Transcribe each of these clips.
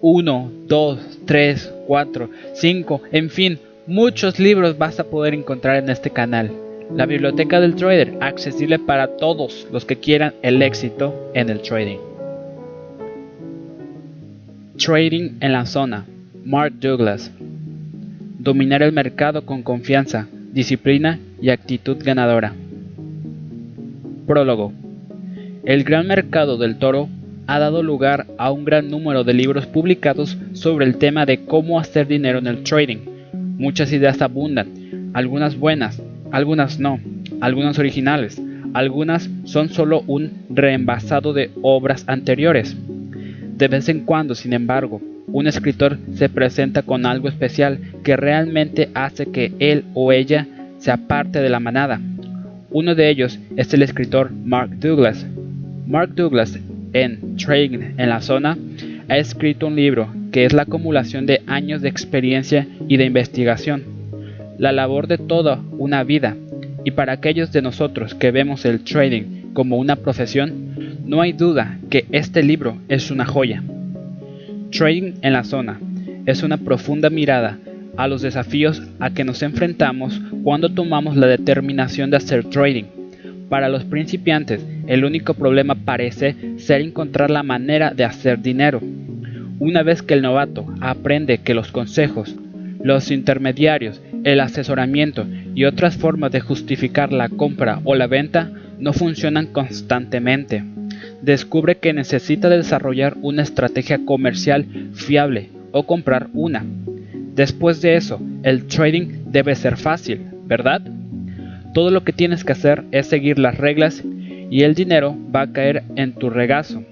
1, 2, 3, 4, 5, en fin, muchos libros vas a poder encontrar en este canal. La biblioteca del trader, accesible para todos los que quieran el éxito en el trading. Trading en la zona. Mark Douglas. Dominar el mercado con confianza, disciplina y actitud ganadora. Prólogo. El gran mercado del toro ha dado lugar a un gran número de libros publicados sobre el tema de cómo hacer dinero en el trading. Muchas ideas abundan, algunas buenas, algunas no, algunas originales, algunas son solo un reembasado de obras anteriores. De vez en cuando, sin embargo, un escritor se presenta con algo especial que realmente hace que él o ella se aparte de la manada. Uno de ellos es el escritor Mark Douglas. Mark Douglas en Trading en la zona, ha escrito un libro que es la acumulación de años de experiencia y de investigación, la labor de toda una vida, y para aquellos de nosotros que vemos el trading como una profesión, no hay duda que este libro es una joya. Trading en la zona es una profunda mirada a los desafíos a que nos enfrentamos cuando tomamos la determinación de hacer trading. Para los principiantes, el único problema parece ser encontrar la manera de hacer dinero. Una vez que el novato aprende que los consejos, los intermediarios, el asesoramiento y otras formas de justificar la compra o la venta no funcionan constantemente, descubre que necesita desarrollar una estrategia comercial fiable o comprar una. Después de eso, el trading debe ser fácil, ¿verdad? Todo lo que tienes que hacer es seguir las reglas y el dinero va a caer en tu regazo.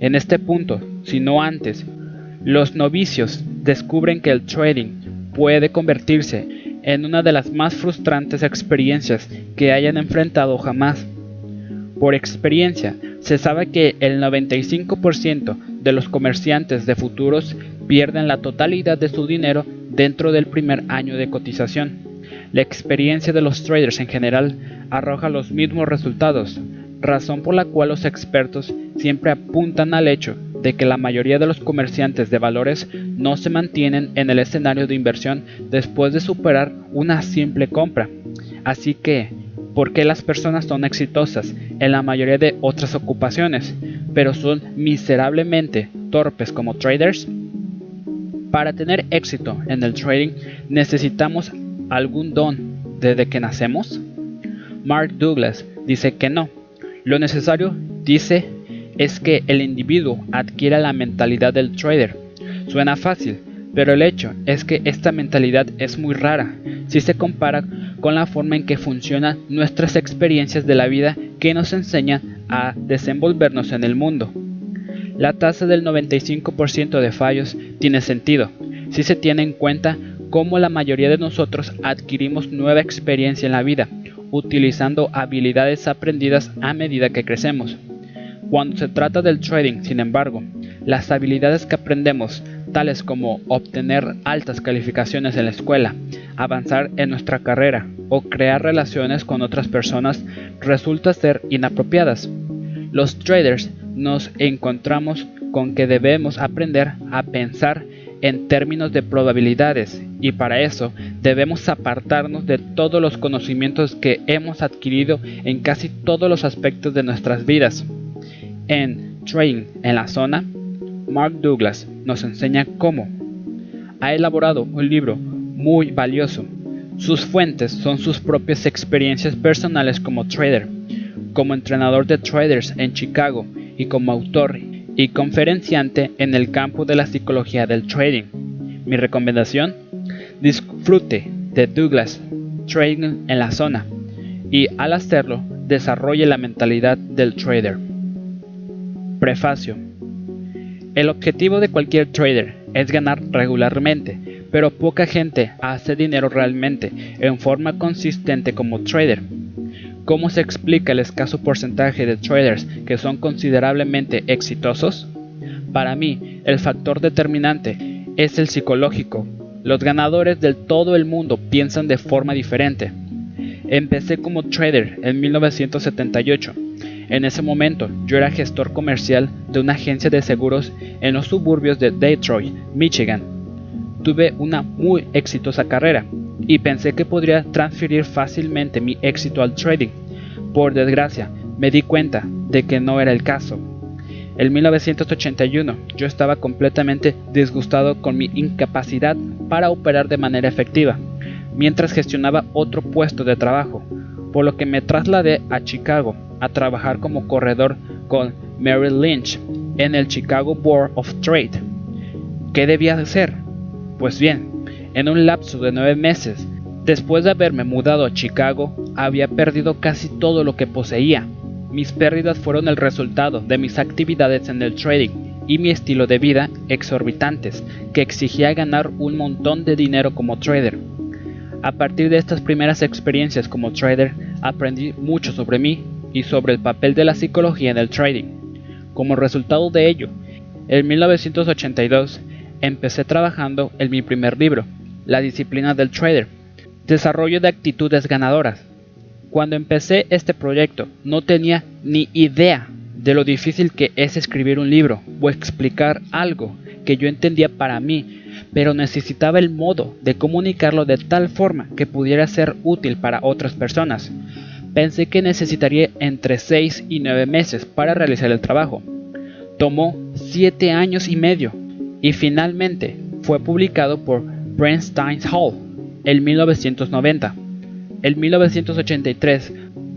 En este punto, si no antes, los novicios descubren que el trading puede convertirse en una de las más frustrantes experiencias que hayan enfrentado jamás. Por experiencia, se sabe que el 95% de los comerciantes de futuros pierden la totalidad de su dinero dentro del primer año de cotización. La experiencia de los traders en general arroja los mismos resultados, razón por la cual los expertos siempre apuntan al hecho de que la mayoría de los comerciantes de valores no se mantienen en el escenario de inversión después de superar una simple compra. Así que, ¿por qué las personas son exitosas en la mayoría de otras ocupaciones, pero son miserablemente torpes como traders? Para tener éxito en el trading necesitamos algún don desde que nacemos? Mark Douglas dice que no. Lo necesario, dice, es que el individuo adquiera la mentalidad del trader. Suena fácil, pero el hecho es que esta mentalidad es muy rara si se compara con la forma en que funcionan nuestras experiencias de la vida que nos enseñan a desenvolvernos en el mundo. La tasa del 95% de fallos tiene sentido si se tiene en cuenta cómo la mayoría de nosotros adquirimos nueva experiencia en la vida, utilizando habilidades aprendidas a medida que crecemos. Cuando se trata del trading, sin embargo, las habilidades que aprendemos, tales como obtener altas calificaciones en la escuela, avanzar en nuestra carrera o crear relaciones con otras personas, resultan ser inapropiadas. Los traders nos encontramos con que debemos aprender a pensar en términos de probabilidades y para eso debemos apartarnos de todos los conocimientos que hemos adquirido en casi todos los aspectos de nuestras vidas. En Trading en la zona, Mark Douglas nos enseña cómo. Ha elaborado un libro muy valioso. Sus fuentes son sus propias experiencias personales como trader, como entrenador de traders en Chicago y como autor y conferenciante en el campo de la psicología del trading. Mi recomendación, disfrute de Douglas Trading en la zona y al hacerlo desarrolle la mentalidad del trader. Prefacio. El objetivo de cualquier trader es ganar regularmente, pero poca gente hace dinero realmente en forma consistente como trader. ¿Cómo se explica el escaso porcentaje de traders que son considerablemente exitosos? Para mí, el factor determinante es el psicológico. Los ganadores de todo el mundo piensan de forma diferente. Empecé como trader en 1978. En ese momento yo era gestor comercial de una agencia de seguros en los suburbios de Detroit, Michigan. Tuve una muy exitosa carrera y pensé que podría transferir fácilmente mi éxito al trading. Por desgracia, me di cuenta de que no era el caso. En 1981 yo estaba completamente disgustado con mi incapacidad para operar de manera efectiva, mientras gestionaba otro puesto de trabajo, por lo que me trasladé a Chicago a trabajar como corredor con Mary Lynch en el Chicago Board of Trade. ¿Qué debía hacer? Pues bien, en un lapso de nueve meses, después de haberme mudado a Chicago, había perdido casi todo lo que poseía. Mis pérdidas fueron el resultado de mis actividades en el trading y mi estilo de vida exorbitantes, que exigía ganar un montón de dinero como trader. A partir de estas primeras experiencias como trader, aprendí mucho sobre mí y sobre el papel de la psicología en el trading. Como resultado de ello, en 1982 empecé trabajando en mi primer libro, La disciplina del trader, desarrollo de actitudes ganadoras. Cuando empecé este proyecto no tenía ni idea de lo difícil que es escribir un libro o explicar algo que yo entendía para mí, pero necesitaba el modo de comunicarlo de tal forma que pudiera ser útil para otras personas. Pensé que necesitaría entre 6 y 9 meses para realizar el trabajo. Tomó 7 años y medio y finalmente fue publicado por Bernstein Hall en 1990. En 1983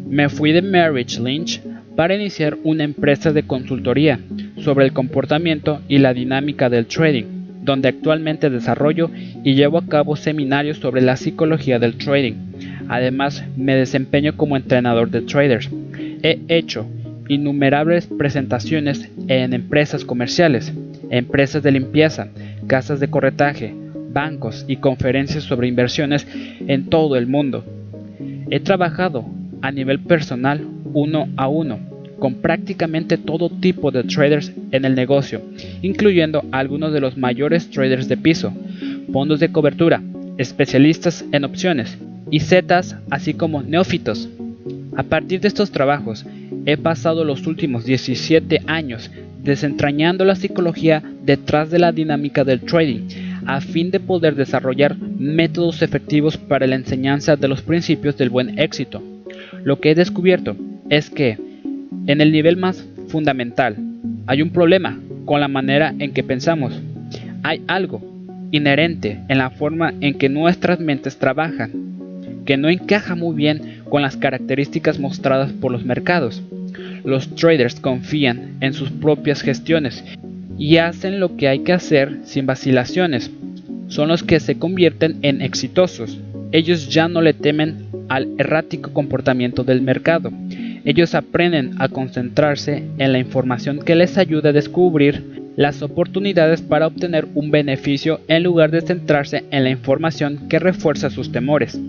me fui de Marriage Lynch para iniciar una empresa de consultoría sobre el comportamiento y la dinámica del trading, donde actualmente desarrollo y llevo a cabo seminarios sobre la psicología del trading Además, me desempeño como entrenador de traders. He hecho innumerables presentaciones en empresas comerciales, empresas de limpieza, casas de corretaje, bancos y conferencias sobre inversiones en todo el mundo. He trabajado a nivel personal uno a uno con prácticamente todo tipo de traders en el negocio, incluyendo algunos de los mayores traders de piso, fondos de cobertura, especialistas en opciones, y zetas, así como neófitos. A partir de estos trabajos, he pasado los últimos 17 años desentrañando la psicología detrás de la dinámica del trading, a fin de poder desarrollar métodos efectivos para la enseñanza de los principios del buen éxito. Lo que he descubierto es que, en el nivel más fundamental, hay un problema con la manera en que pensamos. Hay algo inherente en la forma en que nuestras mentes trabajan que no encaja muy bien con las características mostradas por los mercados. Los traders confían en sus propias gestiones y hacen lo que hay que hacer sin vacilaciones. Son los que se convierten en exitosos. Ellos ya no le temen al errático comportamiento del mercado. Ellos aprenden a concentrarse en la información que les ayuda a descubrir las oportunidades para obtener un beneficio en lugar de centrarse en la información que refuerza sus temores.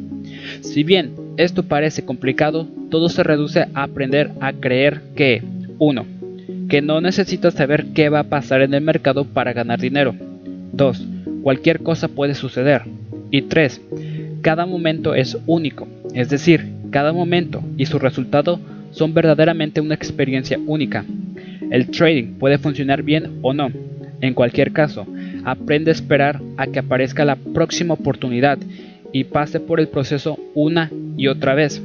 Si bien esto parece complicado, todo se reduce a aprender a creer que 1. Que no necesitas saber qué va a pasar en el mercado para ganar dinero. 2. Cualquier cosa puede suceder. Y 3. Cada momento es único, es decir, cada momento y su resultado son verdaderamente una experiencia única. El trading puede funcionar bien o no. En cualquier caso, aprende a esperar a que aparezca la próxima oportunidad y pase por el proceso una y otra vez.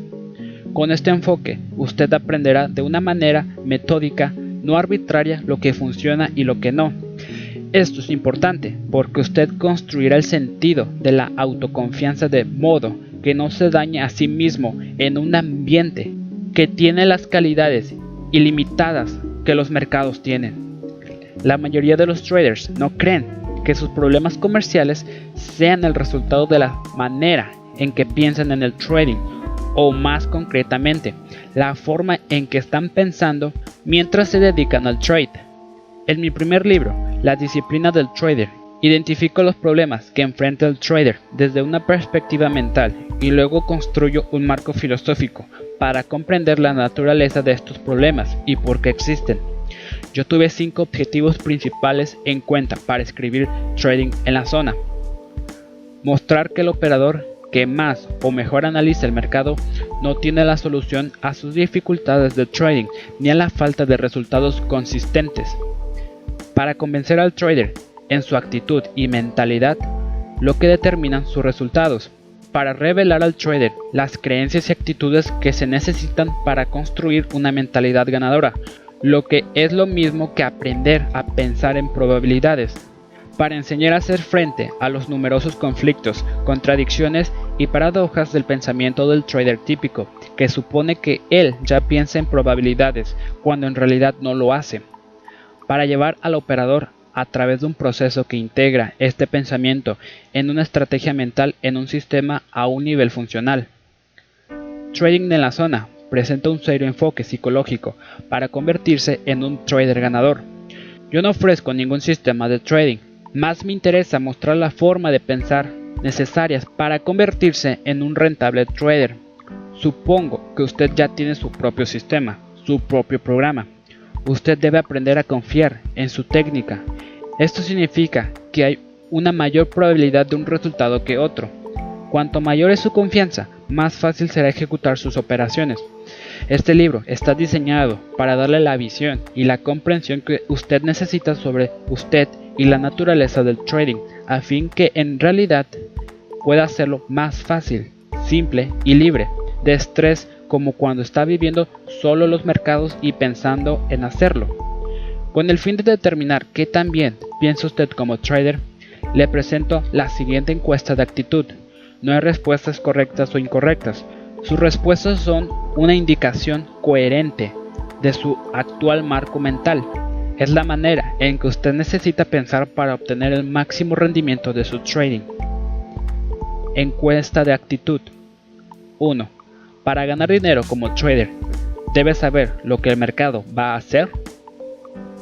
Con este enfoque, usted aprenderá de una manera metódica, no arbitraria, lo que funciona y lo que no. Esto es importante porque usted construirá el sentido de la autoconfianza de modo que no se dañe a sí mismo en un ambiente que tiene las calidades ilimitadas que los mercados tienen. La mayoría de los traders no creen que sus problemas comerciales sean el resultado de la manera en que piensan en el trading o más concretamente la forma en que están pensando mientras se dedican al trade. En mi primer libro, La disciplina del trader, identifico los problemas que enfrenta el trader desde una perspectiva mental y luego construyo un marco filosófico para comprender la naturaleza de estos problemas y por qué existen. Yo tuve cinco objetivos principales en cuenta para escribir trading en la zona. Mostrar que el operador que más o mejor analiza el mercado no tiene la solución a sus dificultades de trading ni a la falta de resultados consistentes. Para convencer al trader en su actitud y mentalidad, lo que determinan sus resultados, para revelar al trader las creencias y actitudes que se necesitan para construir una mentalidad ganadora, lo que es lo mismo que aprender a pensar en probabilidades, para enseñar a hacer frente a los numerosos conflictos, contradicciones y paradojas del pensamiento del trader típico, que supone que él ya piensa en probabilidades cuando en realidad no lo hace, para llevar al operador a través de un proceso que integra este pensamiento en una estrategia mental en un sistema a un nivel funcional. Trading en la zona presenta un serio enfoque psicológico para convertirse en un trader ganador. Yo no ofrezco ningún sistema de trading, más me interesa mostrar la forma de pensar necesarias para convertirse en un rentable trader. Supongo que usted ya tiene su propio sistema, su propio programa. Usted debe aprender a confiar en su técnica. Esto significa que hay una mayor probabilidad de un resultado que otro. Cuanto mayor es su confianza, más fácil será ejecutar sus operaciones. Este libro está diseñado para darle la visión y la comprensión que usted necesita sobre usted y la naturaleza del trading, a fin que en realidad pueda hacerlo más fácil, simple y libre de estrés como cuando está viviendo solo los mercados y pensando en hacerlo. Con el fin de determinar qué tan bien piensa usted como trader, le presento la siguiente encuesta de actitud. No hay respuestas correctas o incorrectas. Sus respuestas son una indicación coherente de su actual marco mental. Es la manera en que usted necesita pensar para obtener el máximo rendimiento de su trading. Encuesta de actitud 1. Para ganar dinero como trader, debes saber lo que el mercado va a hacer.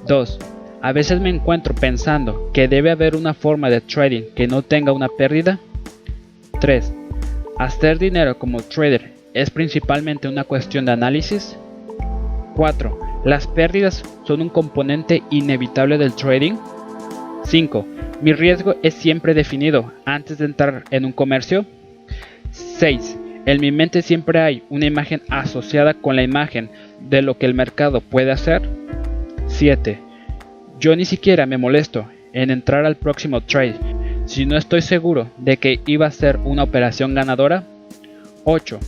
2. A veces me encuentro pensando que debe haber una forma de trading que no tenga una pérdida. 3. Hacer dinero como trader es principalmente una cuestión de análisis. 4. Las pérdidas son un componente inevitable del trading. 5. Mi riesgo es siempre definido antes de entrar en un comercio. 6. En mi mente siempre hay una imagen asociada con la imagen de lo que el mercado puede hacer. 7. Yo ni siquiera me molesto en entrar al próximo trade si no estoy seguro de que iba a ser una operación ganadora. 8.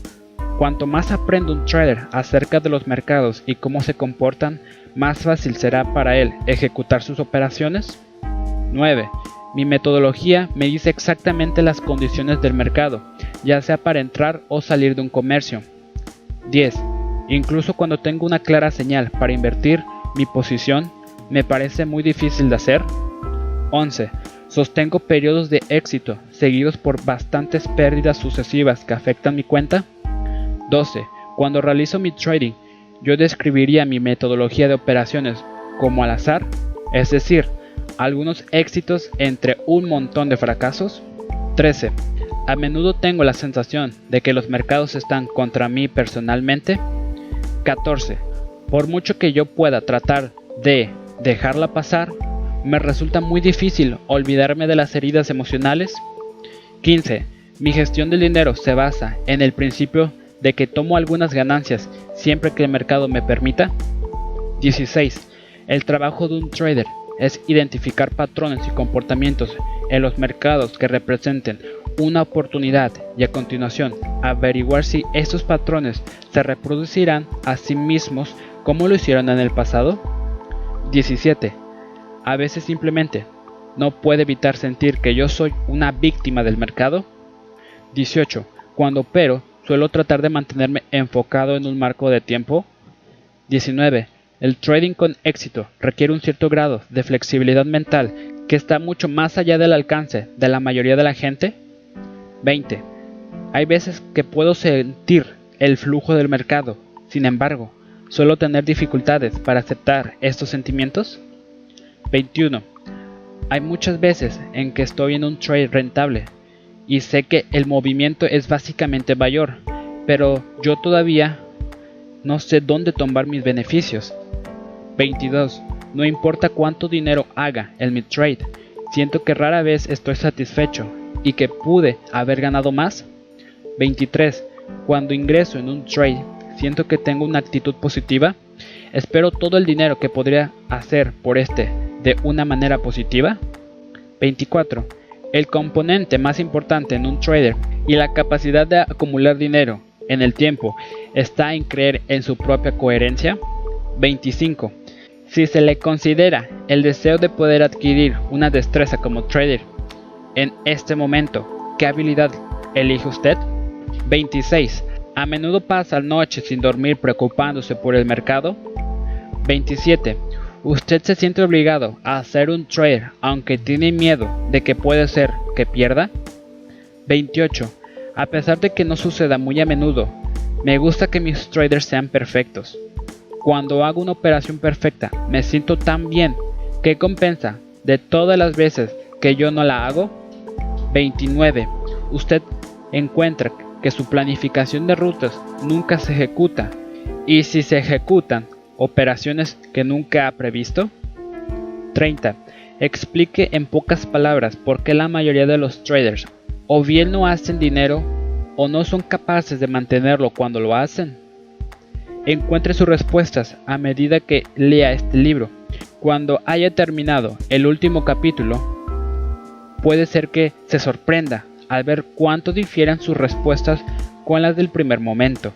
Cuanto más aprende un trader acerca de los mercados y cómo se comportan, más fácil será para él ejecutar sus operaciones. 9. Mi metodología me dice exactamente las condiciones del mercado, ya sea para entrar o salir de un comercio. 10. Incluso cuando tengo una clara señal para invertir mi posición, me parece muy difícil de hacer. 11. Sostengo periodos de éxito seguidos por bastantes pérdidas sucesivas que afectan mi cuenta. 12. Cuando realizo mi trading, yo describiría mi metodología de operaciones como al azar, es decir, algunos éxitos entre un montón de fracasos. 13. A menudo tengo la sensación de que los mercados están contra mí personalmente. 14. Por mucho que yo pueda tratar de dejarla pasar, me resulta muy difícil olvidarme de las heridas emocionales. 15. Mi gestión del dinero se basa en el principio de que tomo algunas ganancias siempre que el mercado me permita. 16. El trabajo de un trader es identificar patrones y comportamientos en los mercados que representen una oportunidad y a continuación averiguar si estos patrones se reproducirán a sí mismos como lo hicieron en el pasado. 17. A veces simplemente no puedo evitar sentir que yo soy una víctima del mercado. 18. Cuando opero, suelo tratar de mantenerme enfocado en un marco de tiempo. 19. El trading con éxito requiere un cierto grado de flexibilidad mental que está mucho más allá del alcance de la mayoría de la gente. 20. Hay veces que puedo sentir el flujo del mercado, sin embargo, suelo tener dificultades para aceptar estos sentimientos. 21. Hay muchas veces en que estoy en un trade rentable y sé que el movimiento es básicamente mayor, pero yo todavía no sé dónde tomar mis beneficios. 22. No importa cuánto dinero haga en mi trade, siento que rara vez estoy satisfecho y que pude haber ganado más. 23. Cuando ingreso en un trade, siento que tengo una actitud positiva. Espero todo el dinero que podría hacer por este de una manera positiva. 24. El componente más importante en un trader y la capacidad de acumular dinero en el tiempo está en creer en su propia coherencia. 25. Si se le considera el deseo de poder adquirir una destreza como trader en este momento, ¿qué habilidad elige usted? 26. A menudo pasa la noche sin dormir preocupándose por el mercado. 27. Usted se siente obligado a hacer un trader aunque tiene miedo de que puede ser que pierda. 28. A pesar de que no suceda muy a menudo, me gusta que mis traders sean perfectos. Cuando hago una operación perfecta, me siento tan bien que compensa de todas las veces que yo no la hago. 29. Usted encuentra que su planificación de rutas nunca se ejecuta y si se ejecutan operaciones que nunca ha previsto. 30. Explique en pocas palabras por qué la mayoría de los traders o bien no hacen dinero o no son capaces de mantenerlo cuando lo hacen. Encuentre sus respuestas a medida que lea este libro. Cuando haya terminado el último capítulo, puede ser que se sorprenda al ver cuánto difieren sus respuestas con las del primer momento.